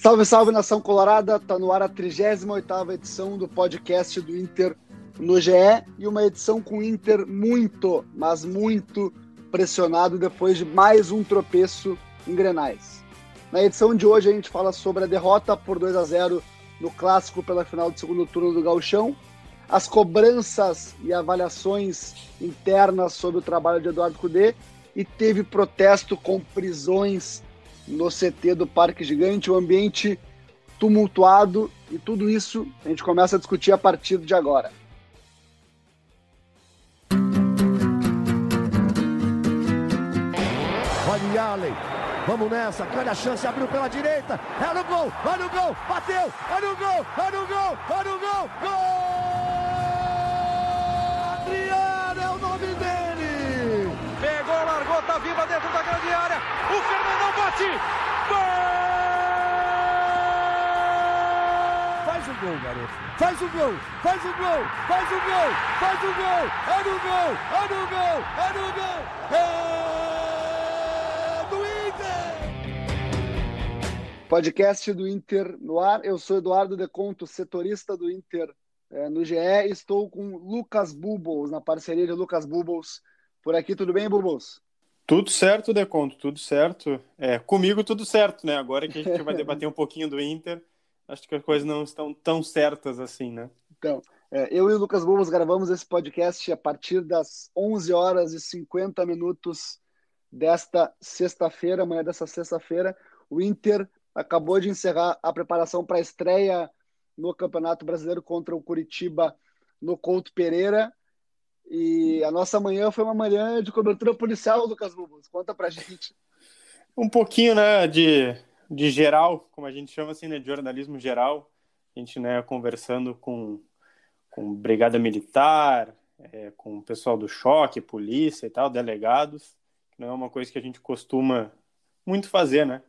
Salve, salve nação colorada! Tá no ar a 38ª edição do podcast do Inter no GE e uma edição com o Inter muito, mas muito pressionado depois de mais um tropeço em Grenais. Na edição de hoje a gente fala sobre a derrota por 2 a 0 no clássico pela final do segundo turno do Gauchão, as cobranças e avaliações internas sobre o trabalho de Eduardo Cudê e teve protesto com prisões no CT do Parque Gigante, o um ambiente tumultuado e tudo isso a gente começa a discutir a partir de agora. Olha Allen, vamos nessa, grande a chance, abriu pela direita, é no gol, vai no gol, bateu, é no gol, é no gol, é no gol, gol! Adriano é o nome dele! Pegou, largou, tá viva dentro da grande área, o Fernandão bate, gol! Faz o gol, garoto. Faz o gol, faz o gol, faz o gol, faz o gol. É no gol, é no gol, é no gol. É do Inter. Podcast do Inter no ar. Eu sou Eduardo Deconto, setorista do Inter é, no GE. Estou com Lucas Bubbles, na parceria de Lucas Bubbles. Por aqui, tudo bem, Bubbles? Tudo certo, Deconto, tudo certo. É, comigo tudo certo, né? Agora que a gente vai debater um pouquinho do Inter, acho que as coisas não estão tão certas assim, né? Então, é, eu e o Lucas Bubos gravamos esse podcast a partir das 11 horas e 50 minutos desta sexta-feira, amanhã dessa sexta-feira. O Inter acabou de encerrar a preparação para a estreia no Campeonato Brasileiro contra o Curitiba no Couto Pereira. E a nossa manhã foi uma manhã de cobertura policial, Lucas Bubos. Conta pra gente. Um pouquinho, né, de de geral, como a gente chama assim, né, de jornalismo geral, a gente, né, conversando com, com brigada militar, é, com o pessoal do choque, polícia e tal, delegados, não é uma coisa que a gente costuma muito fazer, né,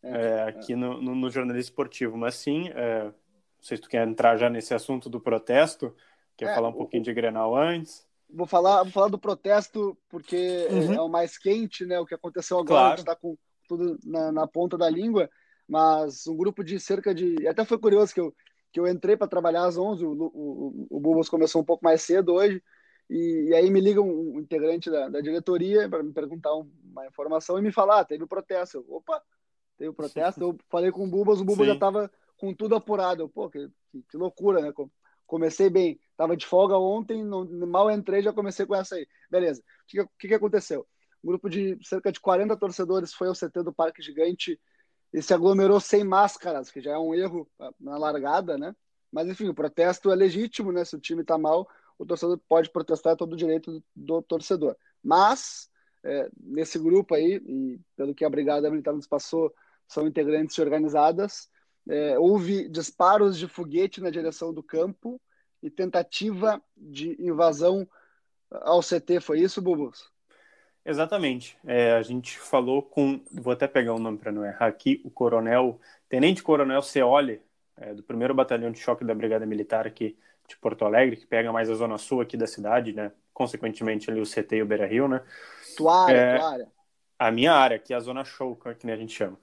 é, é, aqui no, no, no, jornalismo esportivo, mas sim, é, não sei se tu quer entrar já nesse assunto do protesto, quer é, falar um pouquinho de Grenal antes. Vou falar, vou falar do protesto porque uhum. é o mais quente, né? O que aconteceu agora, claro. a gente está com tudo na, na, ponta da língua, mas um grupo de cerca de. Até foi curioso que eu, que eu entrei para trabalhar às 11, o, o, o Bubos começou um pouco mais cedo hoje, e, e aí me liga um, um integrante da, da diretoria para me perguntar uma informação e me falar: ah, teve protesto. Eu, Opa, teve protesto. Eu falei com o Bubas, o Bubas já estava com tudo apurado. Eu, Pô, que, que, que loucura, né? comecei bem, estava de folga ontem, mal entrei, já comecei com essa aí. Beleza. O que, que, que aconteceu? Um grupo de cerca de 40 torcedores foi ao CT do Parque Gigante e se aglomerou sem máscaras, que já é um erro na largada, né? Mas enfim, o protesto é legítimo, né? Se o time está mal, o torcedor pode protestar, é todo o direito do, do torcedor. Mas é, nesse grupo aí, e pelo que a Brigada Militar nos passou, são integrantes organizadas, é, houve disparos de foguete na direção do campo e tentativa de invasão ao CT. Foi isso, Bubus? Exatamente. É, a gente falou com, vou até pegar o nome para não errar aqui, o coronel, Tenente Coronel Ceoli, é, do primeiro Batalhão de Choque da Brigada Militar aqui de Porto Alegre, que pega mais a zona sul aqui da cidade, né? Consequentemente ali o CT e o Beira Rio, né? Tua área, é, tua área. A minha área, que é a zona show, que a gente chama.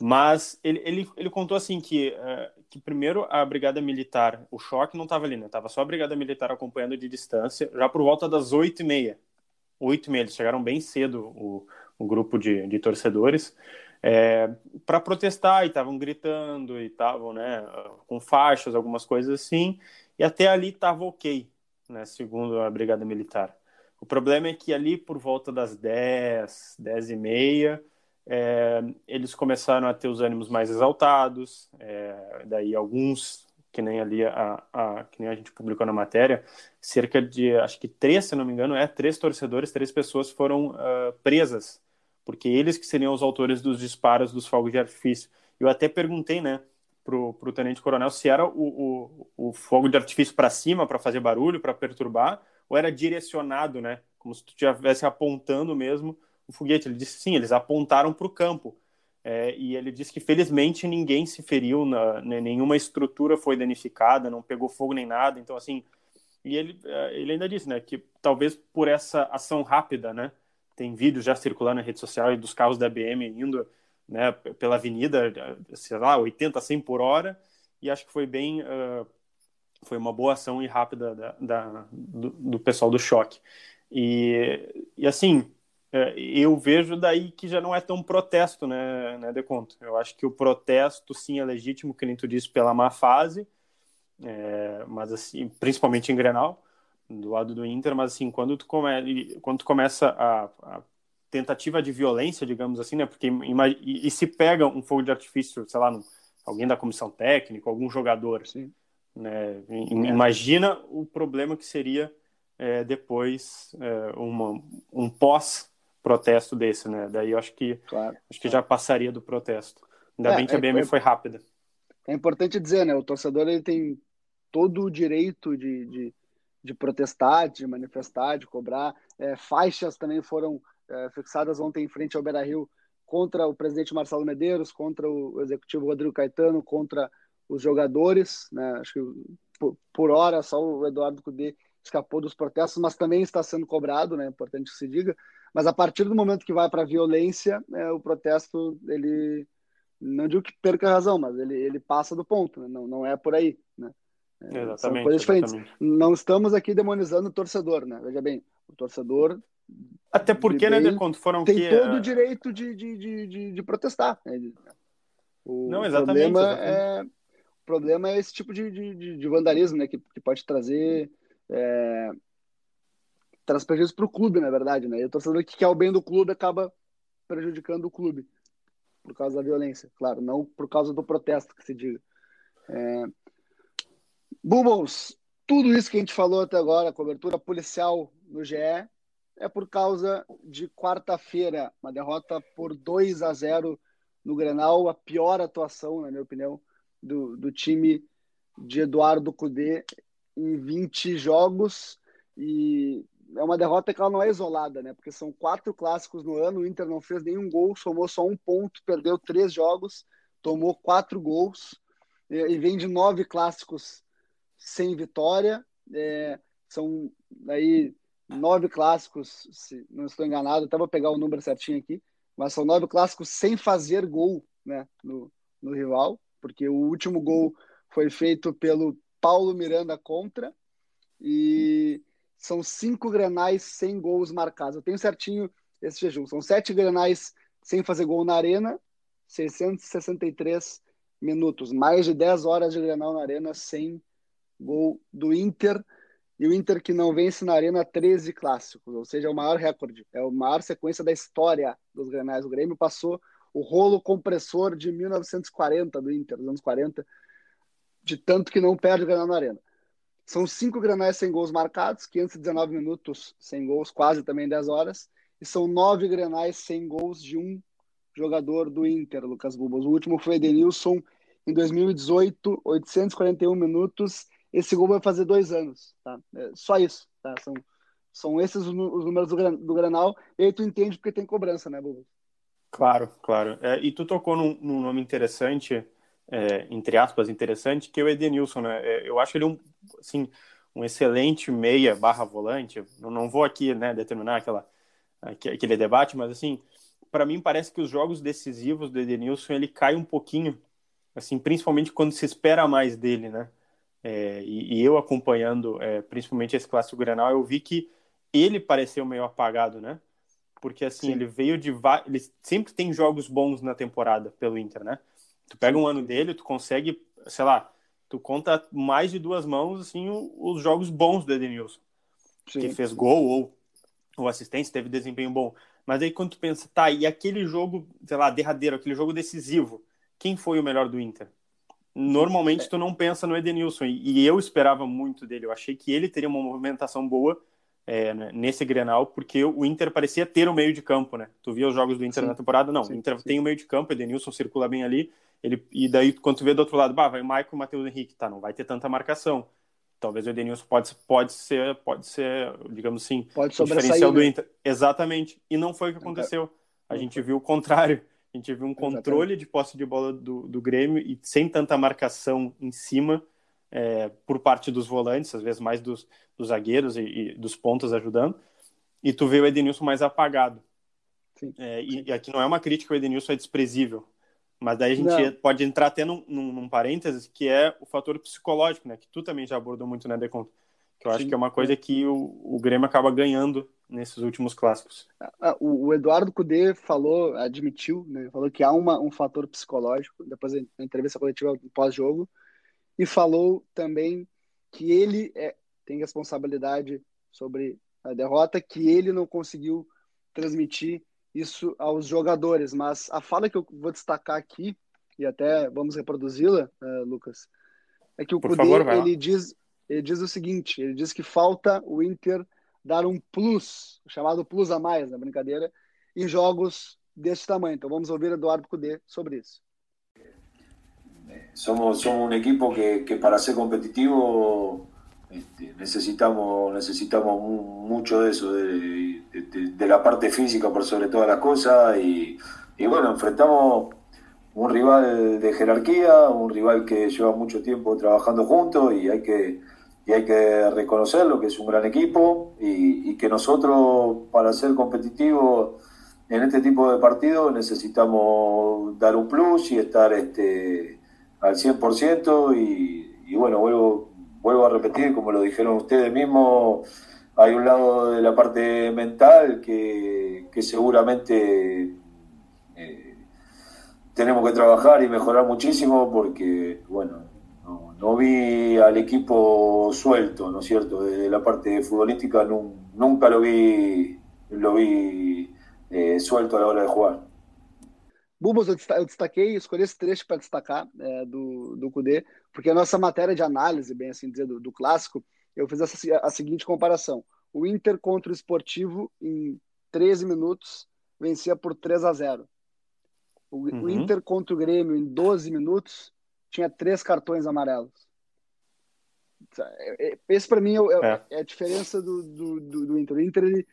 Mas ele, ele, ele contou assim que, uh, que primeiro a Brigada Militar, o choque não estava ali, né? Tava só a Brigada Militar acompanhando de distância, já por volta das oito e meia oito e meia, eles chegaram bem cedo, o, o grupo de, de torcedores, é, para protestar e estavam gritando e estavam né, com faixas, algumas coisas assim, e até ali estava ok, né, segundo a Brigada Militar. O problema é que ali por volta das 10, 10 e meia, é, eles começaram a ter os ânimos mais exaltados, é, daí alguns que nem ali a, a, que nem a gente publicou na matéria, cerca de, acho que três, se não me engano, é, três torcedores, três pessoas foram uh, presas, porque eles que seriam os autores dos disparos dos fogos de artifício. Eu até perguntei, né, pro, pro tenente coronel se era o, o, o fogo de artifício para cima, para fazer barulho, para perturbar, ou era direcionado, né, como se tu estivesse apontando mesmo o foguete. Ele disse sim, eles apontaram para o campo. É, e ele disse que felizmente ninguém se feriu, na, né, nenhuma estrutura foi danificada, não pegou fogo nem nada. Então, assim, e ele, é, ele ainda disse, né, que talvez por essa ação rápida, né, tem vídeos já circulando na rede social dos carros da BM indo né, pela avenida, sei lá, 80, 100 por hora, e acho que foi bem, uh, foi uma boa ação e rápida da, da do, do, pessoal do choque. E, e assim, é, eu vejo daí que já não é tão protesto, né, né, Deconto? Eu acho que o protesto, sim, é legítimo, que nem tu disse, pela má fase, é, mas assim, principalmente em Grenal, do lado do Inter, mas assim, quando tu, come, quando tu começa a, a tentativa de violência, digamos assim, né? Porque e, e, se pega um fogo de artifício, sei lá, no, alguém da comissão técnica, algum jogador, Sim. né? Imagina o problema que seria é, depois é, uma, um pós protesto desse, né? Daí eu acho que claro, acho que já passaria do protesto. Ainda é, bem que a BM é, foi rápida. É importante dizer, né? O torcedor ele tem todo o direito de, de, de protestar, de manifestar, de cobrar. É, faixas também foram é, fixadas ontem em frente ao Beira Rio contra o presidente Marcelo Medeiros, contra o executivo Rodrigo Caetano, contra os jogadores. Né? Acho que por, por hora só o Eduardo Cudê escapou dos protestos, mas também está sendo cobrado, né? É importante que se diga. Mas a partir do momento que vai para a violência, é, o protesto ele não digo que perca a razão, mas ele, ele passa do ponto, né? não, não é por aí. Né? É, exatamente, São coisas diferentes. Exatamente. Não estamos aqui demonizando o torcedor, né? Veja bem, o torcedor até porque, né, de quando foram tem que todo o direito de, de, de, de, de protestar. Né? O Não, exatamente. Problema exatamente. É, o problema é esse tipo de, de, de vandalismo, né, que, que pode trazer é, traz prejuízo para o clube, na verdade, né? E o torcedor que quer o bem do clube acaba prejudicando o clube por causa da violência, claro, não por causa do protesto que se diga. É... Bubbles, tudo isso que a gente falou até agora, cobertura policial no GE, é por causa de quarta-feira, uma derrota por 2 a 0 no Grenal, a pior atuação, na minha opinião, do, do time de Eduardo Cudê em 20 jogos e é uma derrota que ela não é isolada, né? Porque são quatro clássicos no ano, o Inter não fez nenhum gol, somou só um ponto, perdeu três jogos, tomou quatro gols e vem de nove clássicos sem vitória. É, são aí nove clássicos, se não estou enganado, até vou pegar o número certinho aqui, mas são nove clássicos sem fazer gol né, no, no rival, porque o último gol foi feito pelo Paulo Miranda contra, e são cinco grenais sem gols marcados. Eu tenho certinho esse jejum. São sete grenais sem fazer gol na arena, 663 minutos, mais de 10 horas de grenal na arena sem gol do Inter e o Inter que não vence na Arena 13 clássicos, ou seja, é o maior recorde, é a maior sequência da história dos Grenais. O Grêmio passou o rolo compressor de 1940 do Inter, dos anos 40, de tanto que não perde o Grenal na Arena. São cinco Grenais sem gols marcados, 519 minutos sem gols, quase também 10 horas, e são nove Grenais sem gols de um jogador do Inter, Lucas Bubas. O último foi Edenilson em 2018, 841 minutos esse gol vai fazer dois anos, tá? É só isso, tá? São, são esses os números do, do Granal, e aí tu entende porque tem cobrança, né, Bubu? Claro, claro. É, e tu tocou num, num nome interessante, é, entre aspas, interessante, que é o Edenilson, né? É, eu acho ele um, assim, um excelente meia barra volante. Eu não vou aqui, né, determinar aquela, aquele debate, mas assim, para mim parece que os jogos decisivos do Edenilson ele cai um pouquinho, assim, principalmente quando se espera mais dele, né? é, e, e, eu acompanhando é, principalmente esse clássico Grenal, eu vi que ele pareceu meio apagado, né? Porque assim, Sim. ele veio de ele sempre tem jogos bons na temporada pelo Inter, né? Tu pega um ano dele, tu consegue, sei lá, tu conta mais de duas mãos assim os jogos bons do Edenilson. Sim. Que fez gol ou, ou assistência, teve desempenho bom. Mas aí quando tu pensa, tá, e aquele jogo, sei lá, derradeiro, aquele jogo decisivo, quem foi o melhor do Inter? normalmente tu não pensa no Edenilson, e, eu esperava muito dele, eu achei que ele teria uma movimentação boa é, né, nesse Grenal, porque o Inter parecia ter o meio de campo, né? Tu via os jogos do Inter sim. na temporada? Não, sim, o Inter sim. tem o meio de campo, Edenilson circula bem ali, ele, e daí quando tu vê do outro lado, bah, vai o Maicon e o Matheus Henrique, tá, não vai ter tanta marcação. Talvez o Edenilson pode, pode ser, pode ser, digamos assim, pode o diferencial do né? Inter. Exatamente, e não foi o que aconteceu. A gente viu o contrário. A gente viu um controle de posse de bola do, do Grêmio e sem tanta marcação em cima é, por parte dos volantes, às vezes mais dos, dos zagueiros e, e, dos pontos ajudando. E tu vê o Edenilson mais apagado. É, e, e, aqui não é uma crítica, o Edenilson é desprezível. Mas daí a gente não. pode entrar até num, num, num, parênteses, que é o fator psicológico, né? Que tu também já abordou muito na né, Deconto. Que eu Sim. acho que é uma coisa que o, o Grêmio acaba ganhando nesses últimos clássicos. O, o Eduardo Cudê falou, admitiu, né? Falou que há uma, um fator psicológico, depois da entrevista coletiva pós-jogo, e falou também que ele é, tem responsabilidade sobre a derrota, que ele não conseguiu transmitir isso aos jogadores. Mas a fala que eu vou destacar aqui, e até vamos reproduzi-la, uh, Lucas, é que o Por Kudê, favor, ele, diz, ele diz o seguinte, ele diz que falta o Inter dar um plus, chamado plus a mais, na brincadeira, em jogos desse tamanho. Então vamos ouvir Eduardo Cudê sobre isso. Somos, somos un equipo que, que para ser competitivo este, necesitamos, necesitamos mucho de eso, de, la parte física por sobre todas las cosas y, y, bueno, enfrentamos un rival de jerarquía, un rival que lleva mucho tiempo trabajando juntos y hay que, y hay que reconocerlo, que es un gran equipo y, y que nosotros para ser competitivos en este tipo de partidos necesitamos dar un plus y estar este, al 100% y, y bueno, vuelvo vuelvo a repetir, como lo dijeron ustedes mismos, hay un lado de la parte mental que, que seguramente eh, tenemos que trabajar y mejorar muchísimo porque, bueno, no, vi al equipo suelto, ¿no es cierto? Desde la parte futbolística nunca lo vi, lo vi eh, suelto a la hora de jugar. Bubos, eu destaquei, escolhi esse trecho para destacar é, do, do Cudê, porque a nossa matéria de análise, bem assim dizer, do, do clássico, eu fiz essa, a seguinte comparação. O Inter contra o Esportivo, em 13 minutos, vencia por 3 a 0. O, uhum. o Inter contra o Grêmio, em 12 minutos, tinha três cartões amarelos. É, é, esse, para mim, é, é, é, a diferença do, do, do, do Inter. O Inter ele,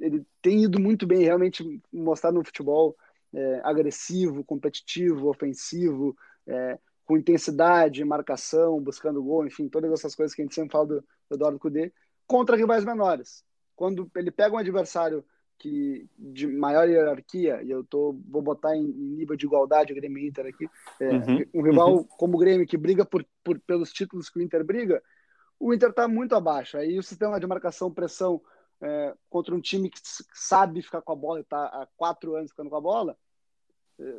ele tem ido muito bem, realmente mostrar no futebol é, agressivo, competitivo, ofensivo, é, com intensidade, marcação, buscando gol, enfim, todas essas coisas que a gente sempre fala do, do Eduardo Cudê, contra rivais menores. Quando ele pega um adversário que de maior hierarquia, e eu tô, vou botar em, nível de igualdade o Grêmio Inter aqui, é, uhum, um rival uhum. como o Grêmio, que briga por, por, pelos títulos que o Inter briga, o Inter está muito abaixo. Aí o sistema de marcação, pressão é, contra um time que sabe ficar com a bola e está há quatro anos ficando com a bola, é,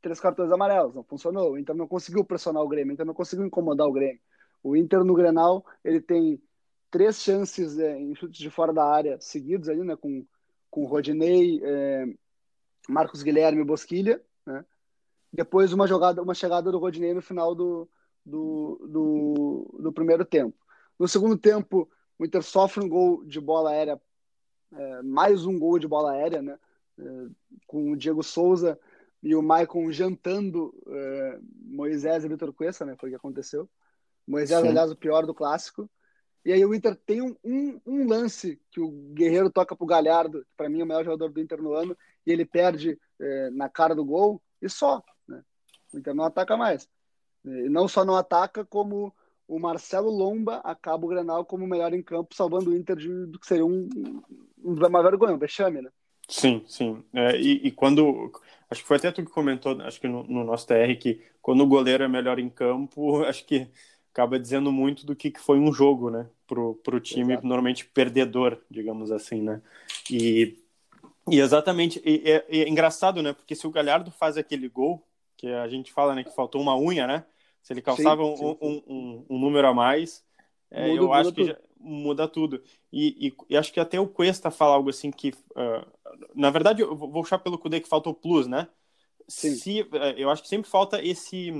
três cartões amarelos, não funcionou. O Inter não conseguiu pressionar o Grêmio, o Inter não conseguiu incomodar o Grêmio. O Inter no Grenal, ele tem três chances é, em chutes de fora da área seguidos ali, né, com, com Rodinei, é, Marcos Guilherme e Bosquilha, né? Depois uma jogada, uma chegada do Rodinei no final do, do, do, do primeiro tempo. No segundo tempo, o Inter sofre um gol de bola aérea, é, mais um gol de bola aérea, né? É, com o Diego Souza e o Maicon jantando é, Moisés e Vitor Cuesta, né? Foi o que aconteceu. Moisés, Sim. aliás, o pior do clássico. E aí o Inter tem um, um, um lance que o Guerreiro toca pro Galhardo, para mim é o melhor jogador do Inter no ano, e ele perde é, na cara do gol, e só. Né? O Inter não ataca mais. E não só não ataca, como o Marcelo Lomba acaba o Grenal como o melhor em campo, salvando o Inter de, do que seria um, uma vergonha, um vexame, né? Sim, sim. É, e, e, quando. Acho que foi até tu que comentou, acho que no, no, nosso TR, que quando o goleiro é melhor em campo, acho que acaba dizendo muito do que, que foi um jogo, né? Pro, pro time Exato. normalmente perdedor, digamos assim, né? E, e exatamente. E, é, é engraçado, né? Porque se o Galhardo faz aquele gol, que a gente fala, né, que faltou uma unha, né? Se ele calçava sim, sim, um, um, um, um, número a mais, é, eu acho que já, muda tudo. E, e, e, acho que até o Cuesta fala algo assim que. Uh, na verdade, eu vou puxar pelo Kudê que faltou plus, né? Sim. Se, uh, eu acho que sempre falta esse,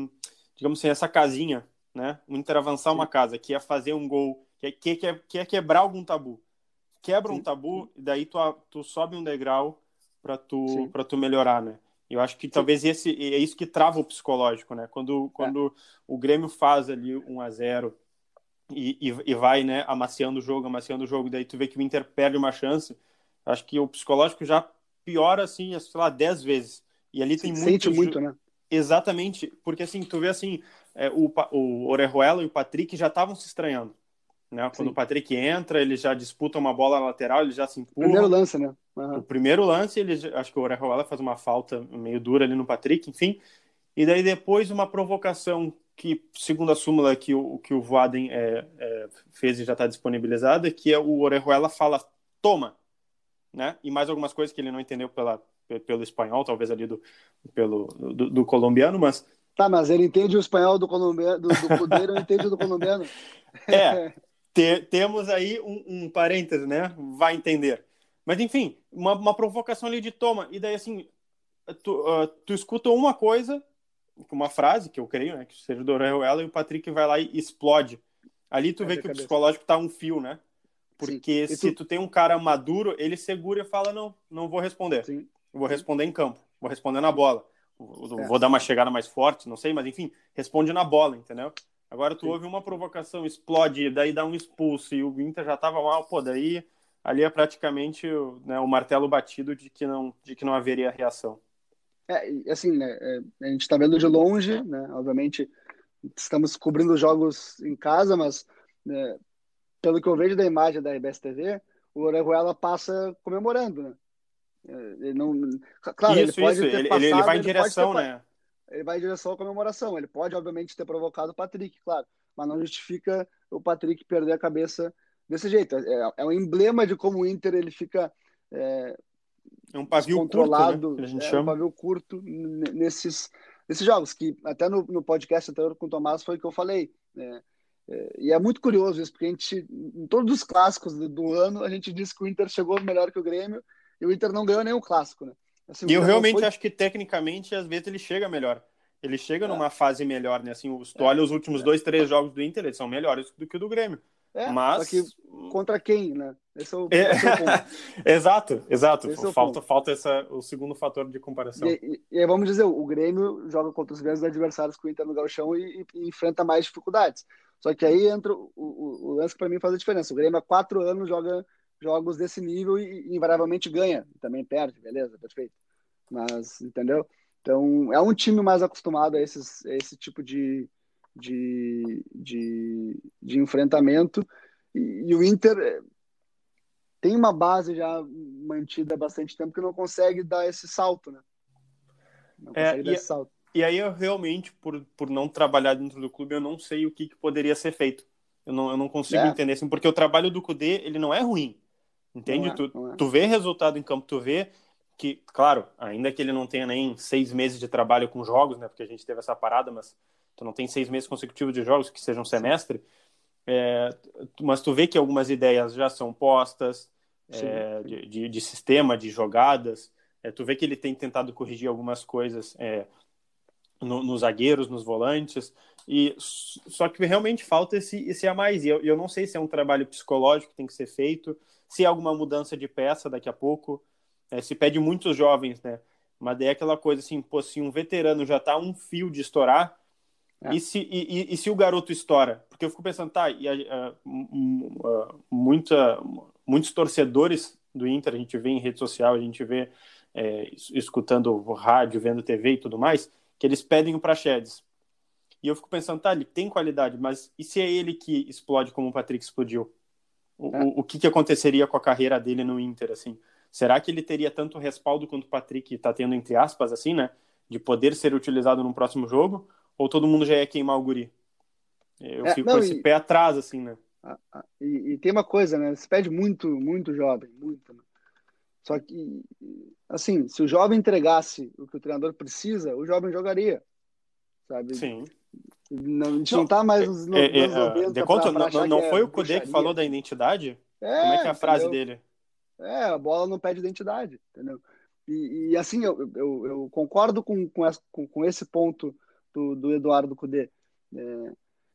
digamos assim, essa casinha, né? O Inter avançar Sim. uma casa, que é fazer um gol, que é, que é, que é quebrar algum tabu. Quebra Sim. um tabu, e daí tu, tu sobe um degrau para tu, tu melhorar, né? Eu acho que talvez esse é isso que trava o psicológico, né? Quando, quando é. o Grêmio faz ali 1 a 0 e, e, e, vai, né, amaciando o jogo, amaciando o jogo, daí tu vê que o Inter perde uma chance, acho que o psicológico já piora, assim, sei lá, 10 vezes. E ali tem muito... Sente muito, né? Exatamente, porque assim, tu vê assim, é, o, o Orejuela e o Patrick já estavam se estranhando. Né? Quando Sim. o Patrick entra, ele já disputa uma bola lateral, ele já se empurra. Primeiro lance, né? Uhum. O primeiro lance, ele, acho que o Orejuela faz uma falta meio dura ali no Patrick, enfim. E daí depois uma provocação que, segundo a súmula que o, que o Voaden é, é, fez e já está disponibilizada, que é o Orejuela fala, toma, né? E mais algumas coisas que ele não entendeu pela, pelo espanhol, talvez ali do, pelo, do, do colombiano, mas... Tá, mas ele entende o espanhol do colombiano, do, do Cudeiro, entende do colombiano. É, te, temos aí um, um parêntese, né? Vai entender. Mas, enfim, uma, uma provocação ali de toma. E daí, assim, tu, uh, tu escuta uma coisa, uma frase, que eu creio, né? Que seja do Orejuela, e o Patrick vai lá e explode. Ali tu é vê que cabeça. o psicológico tá um fio, né? Porque se tu... tem um cara maduro, ele segura e fala, não, não vou responder. Sim. vou responder em campo, vou responder na bola. Vou, é. vou dar uma chegada mais forte, não sei, mas enfim, responde na bola, entendeu? Agora tu Sim. ouve uma provocação, explode, daí dá um expulso e o Inter já tava mal, pô, daí ali é praticamente né, o martelo batido de que não, de que não haveria reação. É, assim, né, é, a gente está vendo de longe, né, obviamente estamos cobrindo os jogos em casa, mas né, pelo que eu vejo da imagem da RBS TV, o Orejuela passa comemorando, né? É, ele não, claro, isso, ele pode isso. ter ele, passado, ele vai em direção, ter, né? Ele vai em direção à comemoração. Ele pode, obviamente, ter provocado o Patrick, claro, mas não justifica o Patrick perder a cabeça desse jeito. É, é um emblema de como o Inter ele fica é, é um pavio controlado, curto, né? a gente é chama. um pavio curto nesses, nesses jogos que até no, no podcast anterior com o Tomás foi o que eu falei. Né? É, e é muito curioso isso, porque a gente, em todos os clássicos do, do, ano, a gente disse que o Inter chegou melhor que o Grêmio e o Inter não ganhou nenhum clássico, né? Assim, e eu realmente foi... acho que tecnicamente, às vezes, ele chega melhor. Ele chega é. numa fase melhor, né? Assim, tu é. olha os últimos dois, três jogos do Inter, eles são melhores do que o do Grêmio. É, mas que contra quem, né? Esse é o, é... Esse é o exato, exato. Esse falta, é falta essa, o segundo fator de comparação. E, e, e, aí vamos dizer, o Grêmio joga contra os mesmos adversários que o Inter no Gauchão e, e enfrenta mais dificuldades. Só que aí entra o, o, o lance que para mim faz a diferença. O Grêmio há quatro anos joga jogos desse nível e, e invariavelmente ganha. Também perde, beleza, perfeito. Mas, entendeu? Então, é um time mais acostumado a, esses, a esse tipo de, de, de, de enfrentamento. E, e, o Inter eh, tem uma base já mantida há bastante tempo que não consegue dar esse salto, né? Não é, consegue é, dar e, esse salto. E aí eu realmente, por, por não trabalhar dentro do clube, eu não sei o que, que poderia ser feito. Eu não, eu não consigo é. entender assim, porque o trabalho do Cudê, ele não é ruim. Entende? É, tu, é. tu vê resultado em campo, tu vê que, claro, ainda que ele não tenha nem seis meses de trabalho com jogos, né? Porque a gente teve essa parada, mas tu não tem seis meses consecutivos de jogos, que seja um semestre. É, mas tu vê que algumas ideias já são postas, é, de, de, de, sistema, de jogadas. É, tu vê que ele tem tentado corrigir algumas coisas é, no, nos zagueiros, nos volantes, e só que realmente falta esse, esse a mais. E eu, eu não sei se é um trabalho psicológico que tem que ser feito, se é alguma mudança de peça daqui a pouco. É, se pede muitos jovens, né? Mas daí é aquela coisa assim, pô, se um veterano já tá um fio de estourar, é. e, se, e, e, se o garoto estoura? Porque eu fico pensando, tá, e uh, uh, muita, muitos torcedores do Inter, a gente vê em rede social, a gente vê é, escutando rádio, vendo TV e tudo mais, que eles pedem o Praxedes. E eu fico pensando, tá, ele tem qualidade, mas e se é ele que explode como o Patrick explodiu? O, é. o, o que, que aconteceria com a carreira dele no Inter, assim? Será que ele teria tanto respaldo quanto o Patrick está tendo, entre aspas, assim, né? De poder ser utilizado no próximo jogo? Ou todo mundo já ia queimar o guri? Eu é, fico não, com esse e, pé atrás, assim, né? E, e, tem uma coisa, né? Se pede muito, muito jovem, muito. Né? Só que, assim, se o jovem entregasse o que o treinador precisa, o jovem jogaria, sabe? Sim. Não, a gente não, tá mais nos, nos é, é, 90 conta, pra, pra não, não foi o Kudê que falou da identidade? É, Como é que é a frase entendeu? dele? É, a bola não pede identidade, entendeu? E, e assim, eu, eu, eu, concordo com, com, esse, com, com esse ponto do, do Eduardo Cudê. É,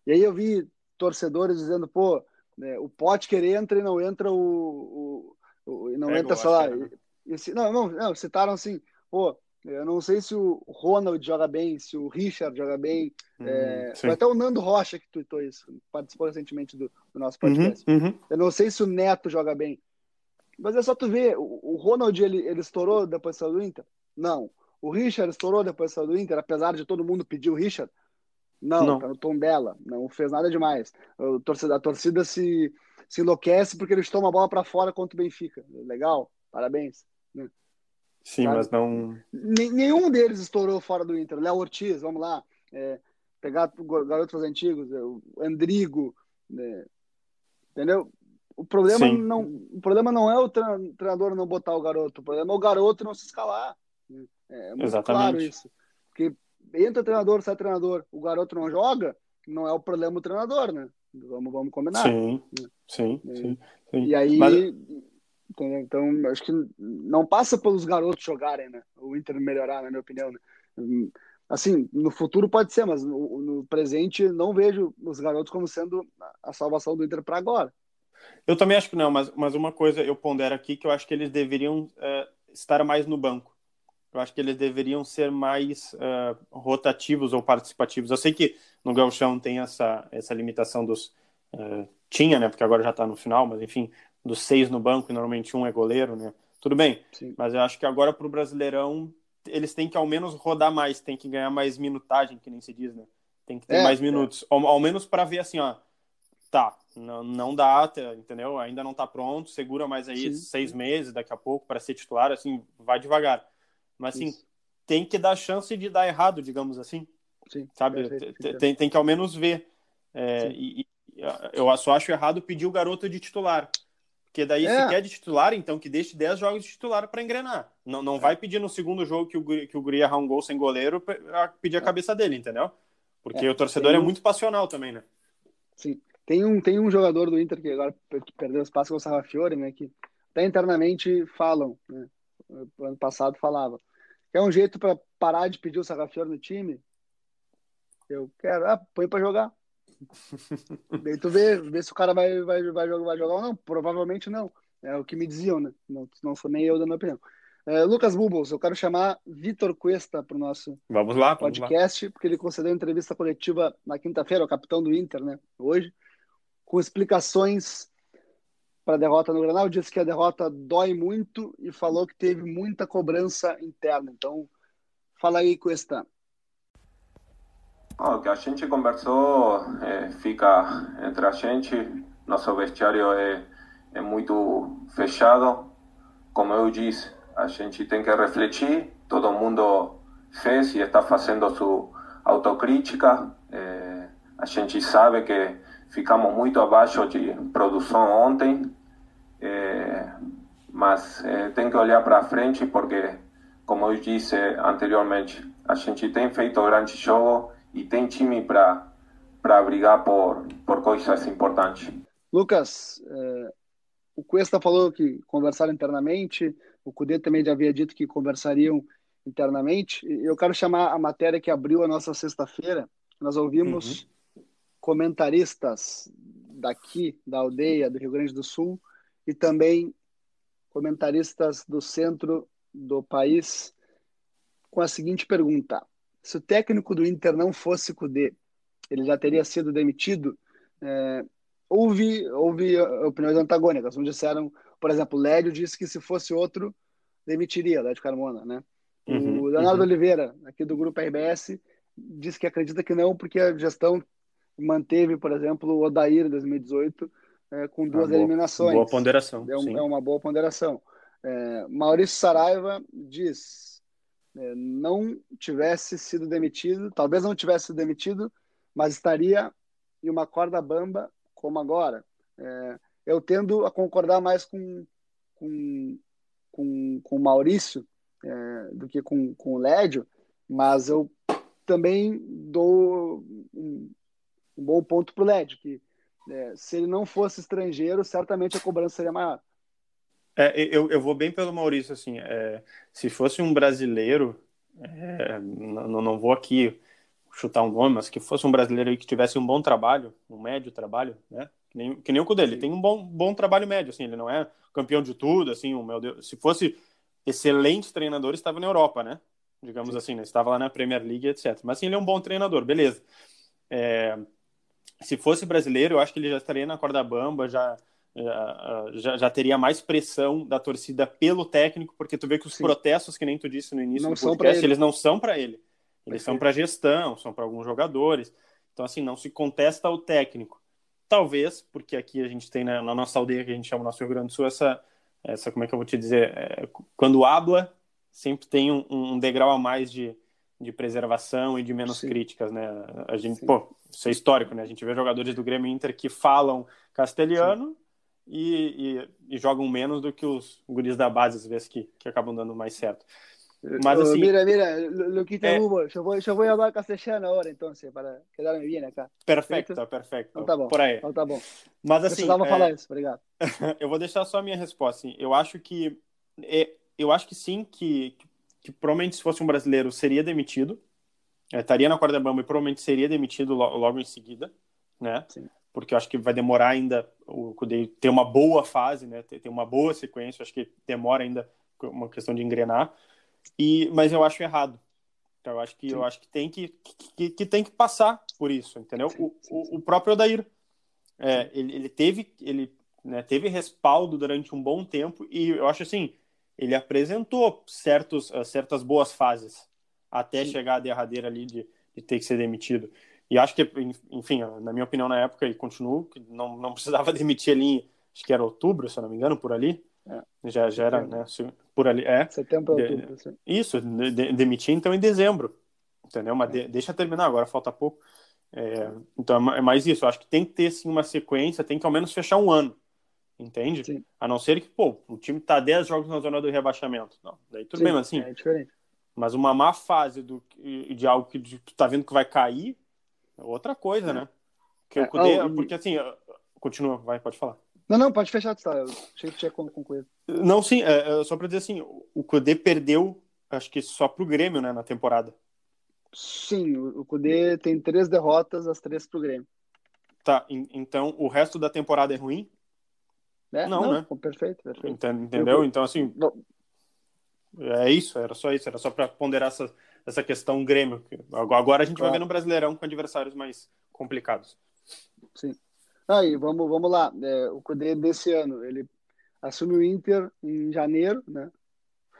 e aí eu vi torcedores dizendo, pô, é, o Potker entra e não entra o, o, o não entra, sei lá. Né? E, não, não, não, citaram assim, pô, eu não sei se o Ronald joga bem, se o Richard joga bem. Hum, é, foi até o Nando Rocha que tweetou isso, participou recentemente do, do nosso uhum, podcast. Uhum, uhum. Eu não sei se o Neto joga bem. Mas é só tu ver, o, o Ronald ele, ele estourou depois do Inter? Não. O Richard estourou depois do Inter, apesar de todo mundo pedir o Richard? Não, não. tá no tom dela, não fez nada demais. A torcida, a torcida se, se enlouquece porque eles tomam a bola para fora contra o Benfica. Legal, parabéns. Né? Sim, Sabe? mas não. Nenhum deles estourou fora do Inter. Léo Ortiz, vamos lá. É, pegar garotos antigos, é, o Andrigo, né? entendeu? O problema, não, o problema não é o treinador não botar o garoto, o problema é o garoto não se escalar. Né? É muito Exatamente. claro isso. Porque entra treinador, sai treinador, o garoto não joga, não é o problema do treinador, né? Vamos, vamos combinar. Sim, né? sim, e, sim, sim, E aí, Mas... então, acho que não passa pelos garotos jogarem, né? O Inter melhorar, na minha opinião, né? Assim, no futuro pode ser, mas no, no presente não vejo os garotos como sendo a salvação do Inter para agora. Eu também acho que não, mas, mas uma coisa eu pondero aqui que eu acho que eles deveriam é, estar mais no banco. Eu acho que eles deveriam ser mais uh, rotativos ou participativos. Eu sei que no Gauchão tem essa, essa limitação dos. Uh, tinha, né? Porque agora já está no final, mas enfim, dos seis no banco e normalmente um é goleiro, né? Tudo bem, Sim. mas eu acho que agora para o Brasileirão eles têm que ao menos rodar mais, tem que ganhar mais minutagem, que nem se diz, né? Tem que ter é, mais é. minutos. É. Ao, ao, menos para ver assim, ó. Tá, não, não dá, entendeu? Ainda não tá pronto, segura mais aí Sim. seis meses daqui a pouco para ser titular, assim, vai devagar. Mas assim, Isso. tem que dar chance de dar errado, digamos assim. Sim, sabe? Perfeito, tem, tem que ao menos ver. É, e, e, eu só acho errado pedir o garoto de titular. Porque daí, é. se quer de titular, então que deixe 10 jogos de titular para engrenar. Não, não é. vai pedir no segundo jogo que o, que o Guri errar um gol sem goleiro pedir a é. cabeça dele, entendeu? Porque é. o torcedor é muito passional também, né? Sim. Tem um, tem um jogador do Inter que agora perdeu espaço com o Sarrafiore, né? Que até internamente falam, né? Ano passado falava. É um jeito para parar de pedir o Sarrafiore no time? Eu quero, ah, põe para jogar. Daí tu vê, vê se o cara vai, vai, vai, jogar, vai jogar ou não. Provavelmente não. É o que me diziam, né? Não, não sou nem eu dando minha opinião. É, Lucas Bubbles, eu quero chamar Vitor Cuesta para o nosso vamos lá, vamos podcast, lá. porque ele concedeu entrevista coletiva na quinta-feira, o capitão do Inter, né? Hoje, com explicações para a derrota no Granal. Disse que a derrota dói muito e falou que teve muita cobrança interna. Então, fala aí, Cuesta. O que a gente conversou é, fica entre a gente. Nosso vestiário é, é muito fechado. Como eu disse, a gente tem que refletir. Todo mundo fez e está fazendo sua autocrítica. É, a gente sabe que ficamos muito abaixo de produção ontem. É, mas é, tem que olhar para frente porque, como eu disse anteriormente, a gente tem feito grande jogo e tem time para para brigar por, por coisas importantes. Lucas, é, o Cuesta falou que conversaram internamente, o Cudê também já havia dito que conversariam internamente. Eu quero chamar a matéria que abriu a nossa sexta-feira. Nós ouvimos uhum. Comentaristas daqui, da aldeia do Rio Grande do Sul, e também comentaristas do centro do país com a seguinte pergunta: se o técnico do Inter não fosse Cudê, ele já teria sido demitido? É, houve, houve opiniões antagônicas. Um disseram, por exemplo, o Lédio disse que se fosse outro, demitiria, Lédio Carmona, né? Uhum, o Leonardo uhum. Oliveira, aqui do grupo RBS, disse que acredita que não, porque a gestão manteve, por exemplo, o Odair em 2018 é, com duas boa, eliminações. Boa ponderação. É, um, é uma boa ponderação. É, Maurício Saraiva diz é, não tivesse sido demitido, talvez não tivesse sido demitido, mas estaria em uma corda bamba como agora. É, eu tendo a concordar mais com com, com, com o Maurício é, do que com, com o Lédio, mas eu também dou um, um bom ponto para o Lédio, que é, se ele não fosse estrangeiro, certamente a cobrança seria maior. É, eu, eu vou bem pelo Maurício, assim, é, se fosse um brasileiro, é, não, não vou aqui chutar um nome, mas que fosse um brasileiro que tivesse um bom trabalho, um médio trabalho, né? Que nem, que nem o dele, tem um bom, bom trabalho médio, assim, ele não é campeão de tudo, assim, um, meu Deus, se fosse excelente treinador, estava na Europa, né? Digamos Sim. assim, né? estava lá na Premier League, etc. Mas assim, ele é um bom treinador, beleza. É, se fosse brasileiro, eu acho que ele já estaria na corda bamba, já já, já, teria mais pressão da torcida pelo técnico, porque tu vê que os Sim. protestos, que nem tu disse no início não do podcast, eles não são para ele. Eles são para gestão, são para alguns jogadores. Então, assim, não se contesta o técnico. Talvez, porque aqui a gente tem na, na, nossa aldeia, que a gente chama o nosso Rio Grande do Sul, essa, essa como é que eu vou te dizer? É, quando habla, sempre tem um, um, degrau a mais de, de preservação e de menos Sim. críticas, né? A gente, Sim. pô, isso é histórico, né? A gente vê jogadores do Grêmio Inter que falam castelhano e, e, e, jogam menos do que os guris da base, às vezes, que, que acabam dando mais certo. Mas assim. Mira, mira, Luquita é... Hugo, yo voy, yo voy a hablar castellano ahora entonces, para quedarme bien acá. Perfeito, perfeito. Então tá bom. Por aí. Então tá bom. Mas assim. Precisava é... falar isso, obrigado. eu vou deixar só a minha resposta. Assim. Eu acho que. É, eu acho que sim, que, que, que, provavelmente se fosse um brasileiro seria demitido. É, estaria na corda bamba e provavelmente seria demitido logo, em seguida, né? Sim. Porque eu acho que vai demorar ainda o Kudê ter uma boa fase, né? Ter, ter uma boa sequência. Acho que demora ainda uma questão de engrenar. E, mas eu acho errado. Então, eu acho que Sim. eu acho que tem que, que, que, tem que passar por isso, entendeu? Sim, o, o, o, próprio Odair, é, ele, ele teve ele né, teve respaldo durante um bom tempo e eu acho assim ele apresentou certos uh, certas boas fases até chegar a derradeira ali de, de ter que ser demitido. E acho que, enfim, na minha opinião na época, e continuo, que não, não precisava demitir ali, acho que era outubro, se eu não me engano, por ali. É. Já, já era, né? Por ali. É. Setembro, outubro. Sim. Isso, de, de, demitir então em dezembro. Entendeu? Mas de, deixa terminar, agora falta pouco. É, então é mais isso. Eu acho que tem que ter sim uma sequência, tem que ao menos fechar um ano. Entende? Sim. A não ser que, pô, o time tá 10 jogos na zona do rebaixamento. Não, daí tudo sim, bem, mas assim. É diferente. Mas uma má fase do, de algo que tu tá vendo que vai cair é outra coisa, é. né? Que é. oh, porque assim, continua, vai, pode falar. Não, não, pode fechar, tá? Eu achei que tinha concluído. Não, sim, é, é, só para dizer assim, o Cudê perdeu, acho que só pro Grêmio, né, na temporada. Sim, o Cudê tem três derrotas, as três pro Grêmio. Tá, então o resto da temporada é ruim? É, não, não, né? Perfeito, perfeito. Entendeu? Eu... Então, assim, é isso, era só isso, era só para ponderar essa, essa questão Grêmio. Agora a gente claro. vai ver no Brasileirão com adversários mais complicados. Sim. Aí, vamos, vamos lá. É, o Cudê desse ano, ele assumiu o Inter em janeiro, né?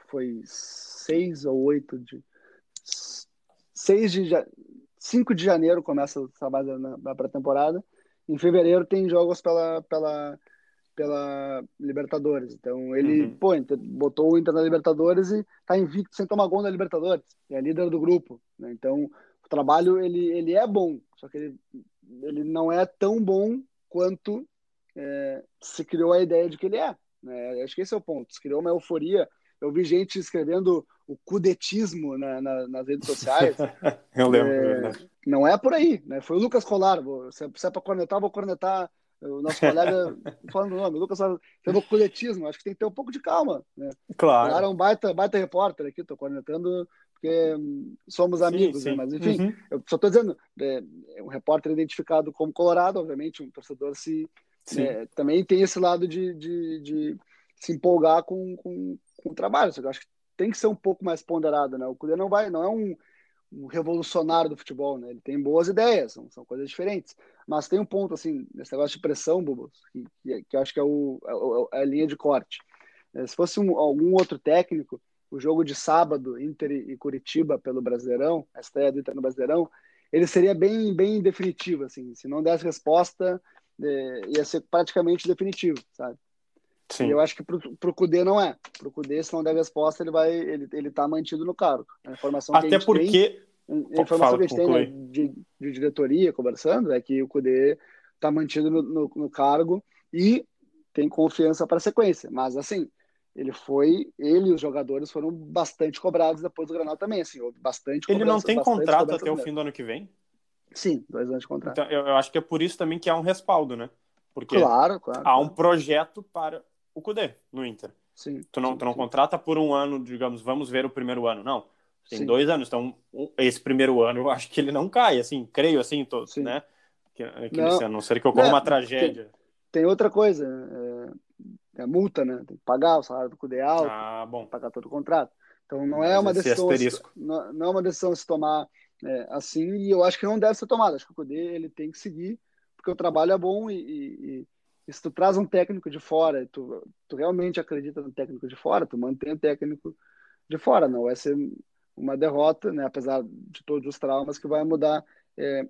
Foi 6 ou 8 de. 6 de. 5 de janeiro começa o trabalho na, na pré-temporada. Em fevereiro tem jogos pela, pela, pela Libertadores. Então ele, uhum. pô, botou o Inter na Libertadores e tá invicto sem tomar gol na Libertadores. É líder do grupo. Né? Então o trabalho ele, ele é bom, só que ele, ele não é tão bom quanto é, se criou a ideia de que ele é. Né? Acho que esse é o ponto. Se criou uma euforia. Eu vi gente escrevendo o cudetismo na, na, nas redes sociais. eu lembro. É, não é por aí. Né? Foi o Lucas Colar. Se, se é para cornetar, vou cornetar o nosso colega falando o nome, Lucas pelo coletismo, acho que tem que ter um pouco de calma. Né? Claro. Claro, é um baita, baita repórter aqui, estou cornetando porque somos amigos, sim, sim. Né? mas enfim, uhum. eu só estou dizendo, é, é, um repórter identificado como Colorado, obviamente, um torcedor se é, também tem esse lado de, de, de se empolgar com, com, com, o trabalho, só que eu acho que tem que ser um pouco mais ponderado, né? O Cudê não vai, não é um, um, revolucionário do futebol, né? Ele tem boas ideias, são, são coisas diferentes, mas tem um ponto assim nesse negócio de pressão, Bubos, que, que, que eu acho que é, o, é, é a linha de corte. É, se fosse um, algum outro técnico o jogo de sábado, Inter e Curitiba pelo Brasileirão, a estreia do Inter no Brasileirão, ele seria bem, bem definitivo, assim, se não desse resposta, é, ia ser praticamente definitivo, sabe? Sim. E eu acho que pro, pro Cudê não é. Pro Cudê, se não der resposta, ele vai, ele, ele tá mantido no cargo. A informação Até porque... Tem, a informação que a gente tem né, de, de, diretoria conversando é que o Cudê tá mantido no, no, no cargo e tem confiança para a sequência. Mas, assim, ele foi, ele e os jogadores foram bastante cobrados depois do Granal também, assim, houve bastante Ele não tem contrato até o fim do ano que vem? Sim, dois anos de contrato. Então, eu, eu, acho que é por isso também que há um respaldo, né? Porque claro, claro, há um projeto para o Cudê no Inter. Sim. Tu não, sim, tu não sim. contrata por um ano, digamos, vamos ver o primeiro ano, não. Tem dois anos, então esse primeiro ano eu acho que ele não cai, assim, creio assim, tô, né? Que, que não, a não ser que ocorra não, uma tragédia. Tem, tem outra coisa, é, é multa, né? Tem que pagar o salário do CUDE alto, ah, bom. pagar todo o contrato. Então não é uma decisão, não, não, é uma decisão a se tomar é, assim e eu acho que não deve ser tomada. Acho que o CUDE ele tem que seguir porque o trabalho é bom e, e se tu traz um técnico de fora, tu, tu realmente acredita no técnico de fora, tu mantém o técnico de fora, não vai ser uma derrota, né? Apesar de todos os traumas que vai mudar é,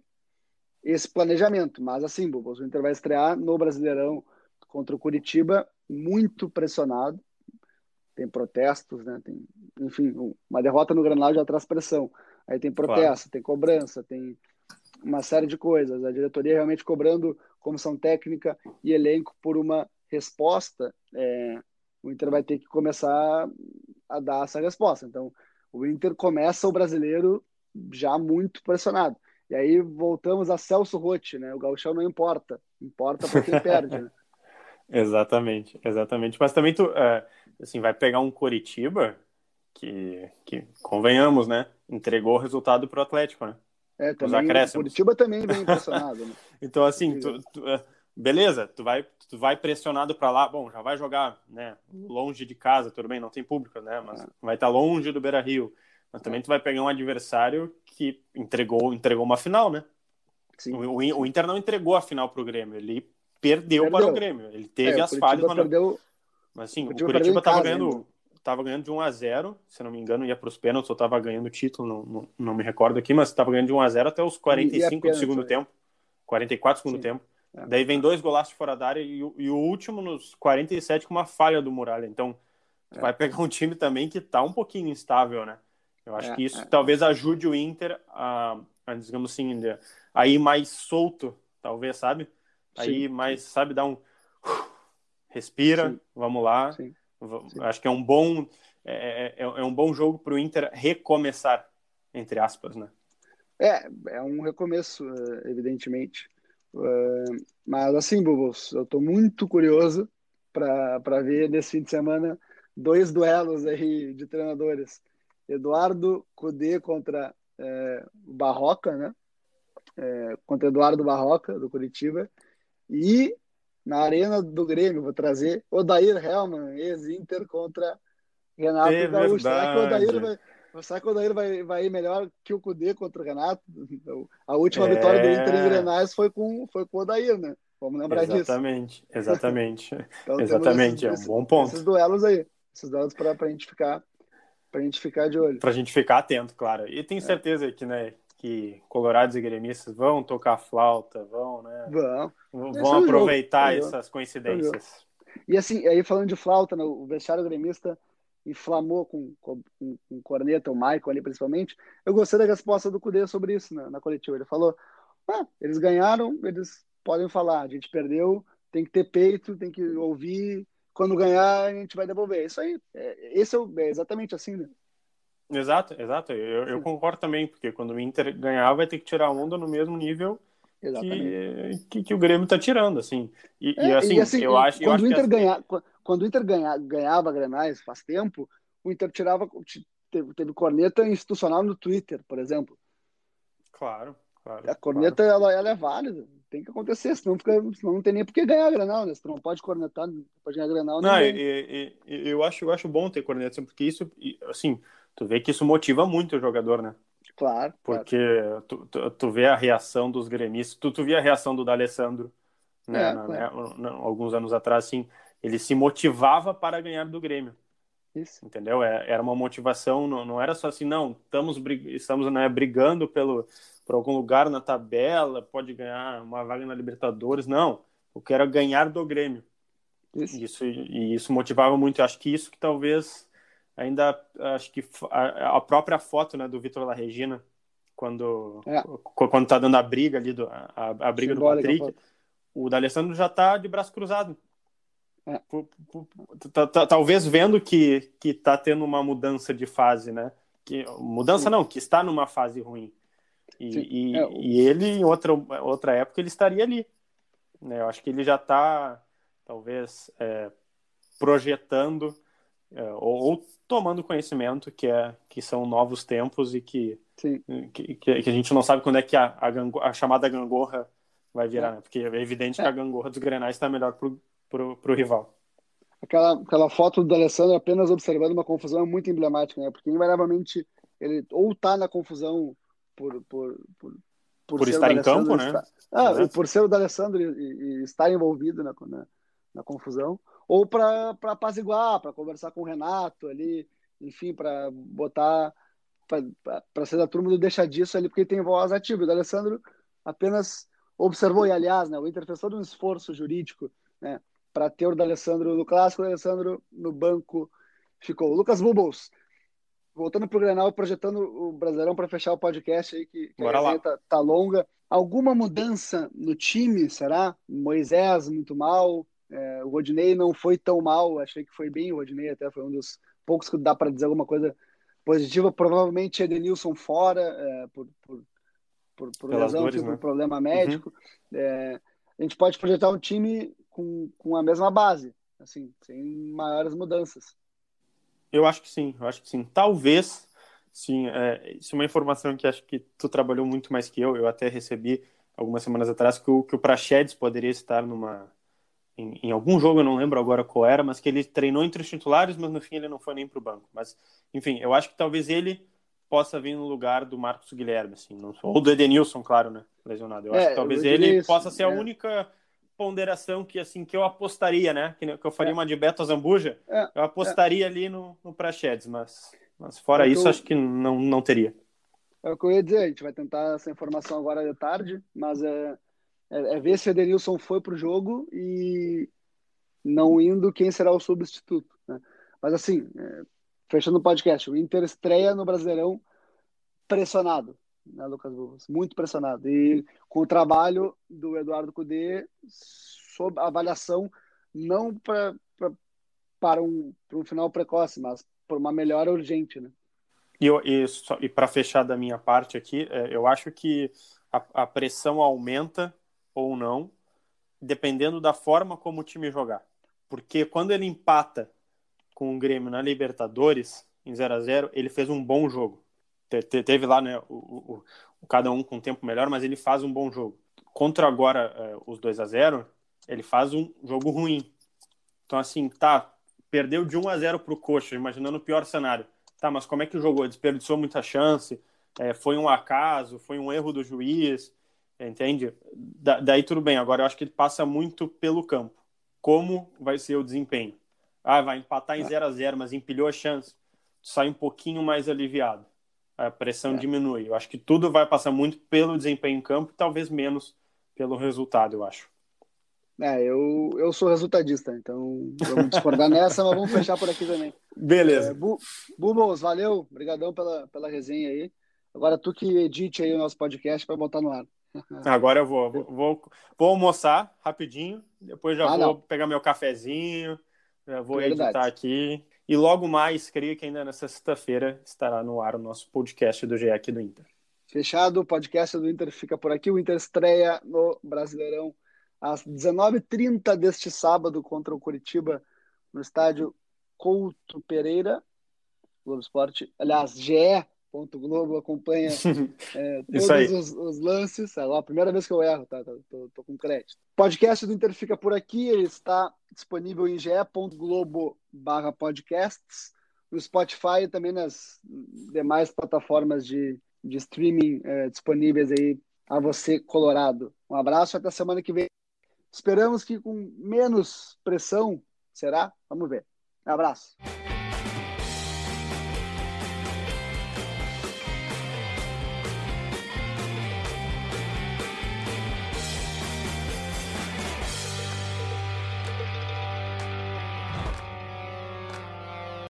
esse planejamento. Mas assim, Bubos, o Inter vai estrear no Brasileirão contra o Curitiba muito pressionado, tem protestos, né? Tem, enfim, uma derrota no Granal já traz pressão. Aí tem protesto, claro. tem cobrança, tem uma série de coisas. A diretoria realmente cobrando comissão técnica e elenco por uma resposta. É, o Inter vai ter que começar a dar essa resposta. Então, o Inter começa o brasileiro já muito pressionado. E aí voltamos a Celso Rotti, né? O gauchão não importa, importa para quem perde, né? Exatamente, exatamente. Mas também tu, é, assim, vai pegar um Coritiba que, que, convenhamos, né? Entregou o resultado para o Atlético, né? É, também, o Curitiba também bem impressionado, né? então, assim, tu, tu, é, beleza, tu vai, tu vai pressionado para lá, bom, já vai jogar, né? Longe de casa, tudo bem, não tem público, né? Mas é. vai estar tá longe do Beira Rio. Mas também tu vai pegar um adversário que entregou, entregou uma final, né? Sim. O, o, Inter não entregou a final para o Grêmio, ele perdeu, perdeu, para o Grêmio. Ele teve é, as falhas, mas, perdeu... mas assim, o Curitiba, o Curitiba estava ganhando, tava ganhando de 1 a 0 se não me engano, ia para os pênaltis, ou estava ganhando o título, não, não, não, me recordo aqui, mas estava ganhando de 1 a 0 até os 45 do segundo tempo, 44 do segundo Sim. tempo. É. Daí vem dois golaços fora da área e, e, o último nos 47 com uma falha do Muralha. Então, é. vai pegar um time também que está um pouquinho instável, né? Eu acho é, que isso é. talvez ajude o Inter a, a, digamos assim, a ir mais solto, talvez, sabe? Aí mais, sabe, dar um respira, Sim. vamos lá. Sim. Acho que é um bom é, é, é um bom jogo para o Inter recomeçar, entre aspas, né? É, é um recomeço, eh, evidentemente. Uh, mas assim, Bubos, eu estou muito curioso para ver nesse fim de semana dois duelos aí de treinadores. Eduardo Cudê contra é, Barroca, né? É, contra Eduardo Barroca, do Curitiba. E na Arena do Grêmio, vou trazer Odair Helman, ex-Inter contra Renato é Gaúcho. Será que o Odair vai, Será que o Odair vai, vai ir melhor que o Cudê contra o Renato? Então, a última é... vitória do Inter em Grenais foi com, foi com o Odair, né? Vamos lembrar exatamente, disso. Exatamente, então, exatamente. Esses, é um bom ponto. Esses duelos aí, esses duelos para a gente ficar para a gente ficar de olho. Para a gente ficar atento, claro. E tenho é. certeza que, né, que colorados e gremistas vão tocar flauta, vão, né? Vão. Vão é aproveitar jogo. essas coincidências. E assim, aí falando de flauta, né, o vestiário gremista inflamou com, com, com corneta, o Michael ali principalmente. Eu gostei da resposta do Cudê sobre isso na, na coletiva. Ele falou: ah, eles ganharam, eles podem falar, a gente perdeu, tem que ter peito, tem que ouvir. Quando ganhar, a gente vai devolver. É isso aí, é, esse é, o, é exatamente assim, né? Exato, exato. Eu, eu, concordo também, porque quando o Inter ganhar, vai ter que tirar a onda no mesmo nível que, que, que, o Grêmio está tirando, assim. E, é, e, assim, e, assim, eu acho, quando eu o Inter ganhar, quando o Inter ganha, ganhava Grenais faz tempo, o Inter tirava teve, teve corneta institucional no Twitter, por exemplo. Claro, claro. A corneta claro. Ela, ela é válida, tem que acontecer, senão, fica, senão não tem nem por que ganhar Grenal, né? Tu não pode cornetar, não pode ganhar Grenal. Não, e, e, eu acho, eu acho bom ter corneta, porque isso, assim, tu vê que isso motiva muito o jogador, né? Claro. Porque claro. Tu, tu, tu, vê a reação dos gremistas, tu, tu vê a reação do D'Alessandro, né, é, né, alguns anos atrás, assim, ele se motivava para ganhar do Grêmio. Isso. Entendeu? É, era uma motivação, não, não era só assim, não, estamos, estamos né, brigando pelo, por algum lugar na tabela, pode ganhar uma vaga na Libertadores. Não, eu quero ganhar do Grêmio. Isso. Isso, e isso motivava muito. Eu acho que isso que talvez ainda acho que a, a própria foto né, do Vitor La Regina quando é. quando tá dando a briga ali do, a, a briga Simbólica, do Patrick o D'Alessandro já tá de braço cruzado é. talvez vendo que que tá tendo uma mudança de fase né que mudança Sim. não que está numa fase ruim e, e, é, o... e, ele em outra outra época ele estaria ali né eu acho que ele já está talvez é, projetando ou, ou, tomando conhecimento que é que são novos tempos e que que, que, a gente não sabe quando é que a, a, a chamada gangorra vai virar, é. né? Porque é evidente é. que a gangorra dos Grenais está melhor pro, pro, pro rival. Aquela, aquela foto do Alessandro apenas observando uma confusão é muito emblemática, né? Porque invariavelmente ele ou tá na confusão por, por, por, por, por estar em campo, né? ah, por ser o D'Alessandro e, e estar envolvido na, na, na confusão, ou para apaziguar, para conversar com o Renato ali, enfim, para botar, para ser da turma do deixa disso ali, porque tem voz ativa. O Alessandro apenas observou, e aliás, né, o Inter fez todo um esforço jurídico, né, para ter o D'Alessandro no clássico, o D'Alessandro no banco ficou. Lucas Bubbles, voltando para o Grenal, projetando o Brasileirão para fechar o podcast aí, que, que a tá, tá, longa. Alguma mudança no time, será? Moisés muito mal, é, o Rodinei não foi tão mal, achei que foi bem, o Rodinei até foi um dos poucos que dá para dizer alguma coisa positiva. Provavelmente Edenilson fora, é, por, por, por, por lesão, dores, tipo, né? problema médico. Uhum. É, a gente pode projetar um time com, com a mesma base, assim, sem maiores mudanças. Eu acho que sim, eu acho que sim. Talvez, sim, é, isso é uma informação que acho que tu trabalhou muito mais que eu, eu até recebi algumas semanas atrás que o, que o Prachedes poderia estar numa em, em, algum jogo, eu não lembro agora qual era, mas que ele treinou entre os titulares, mas no fim ele não foi nem para o banco. Mas, enfim, eu acho que talvez ele possa vir no lugar do Marcos Guilherme, assim, não, ou do Edenilson, claro, né, lesionado. Eu é, acho que talvez ele possa ser a é. única ponderação que assim que eu apostaria, né? Que, eu faria é. uma de Beto Zambuja, é. eu apostaria é. ali no, no Prachedes, mas, mas fora isso, eu... acho que não, não teria. É o que eu ia dizer, a gente vai tentar essa informação agora de tarde, mas é, é, é ver se Edenilson foi para o jogo e não indo, quem será o substituto. Né? Mas assim, é, fechando o podcast, o Inter estreia no Brasileirão pressionado né, Lucas? Muito pressionado. E com o trabalho do Eduardo Cudê, sob avaliação, não pra, pra, para, um, para um final precoce, mas por uma melhora urgente, né? E, e, e para fechar da minha parte aqui, é, eu acho que a, a pressão aumenta ou não, dependendo da forma como o time jogar. Porque quando ele empata com o Grêmio na Libertadores, em 0 a 0 ele fez um bom jogo te, teve lá, né, o, o, o, cada um com um tempo melhor, mas ele faz um bom jogo. Contra agora é, os 2 a 0 ele faz um jogo ruim. Então, assim, tá, perdeu de 1 a 0 pro Coxa, imaginando o pior cenário. Tá, mas como é que jogou? Desperdiçou muita chance, é, foi um acaso, foi um erro do juiz, entende? Da, daí tudo bem, agora eu acho que ele passa muito pelo campo. Como vai ser o desempenho? Ah, vai empatar em 0 a 0 mas empilhou a chance. Sai um pouquinho mais aliviado a pressão é. diminui. Eu acho que tudo vai passar muito pelo desempenho em campo e talvez menos pelo resultado, eu acho. É, eu, eu sou resultadista, então vamos discordar nessa, mas vamos fechar por aqui também. Beleza. É, Bu, Bubos, valeu, obrigadão pela, pela resenha aí. Agora tu que edite aí o nosso podcast para botar no ar. Agora eu vou, vou, vou, almoçar rapidinho, depois já ah, vou não. pegar meu cafezinho, já vou Verdade. editar aqui e logo mais, creio que ainda nessa sexta-feira estará no ar o nosso podcast do GE do Inter. Fechado, o podcast do Inter fica por aqui. O Inter estreia no Brasileirão às 19h30 deste sábado contra o Curitiba no estádio Couto Pereira, Globo Esporte. Aliás, GE Ponto Globo acompanha é, todos os, os, lances. É a primeira vez que eu erro, tá? Tô, tô, com crédito. O podcast do Inter fica por aqui. Ele está disponível em ge.globo barra podcasts, no Spotify e também nas demais plataformas de, de streaming é, disponíveis aí a você, Colorado. Um abraço até semana que vem. Esperamos que com menos pressão, será? Vamos ver. Um abraço.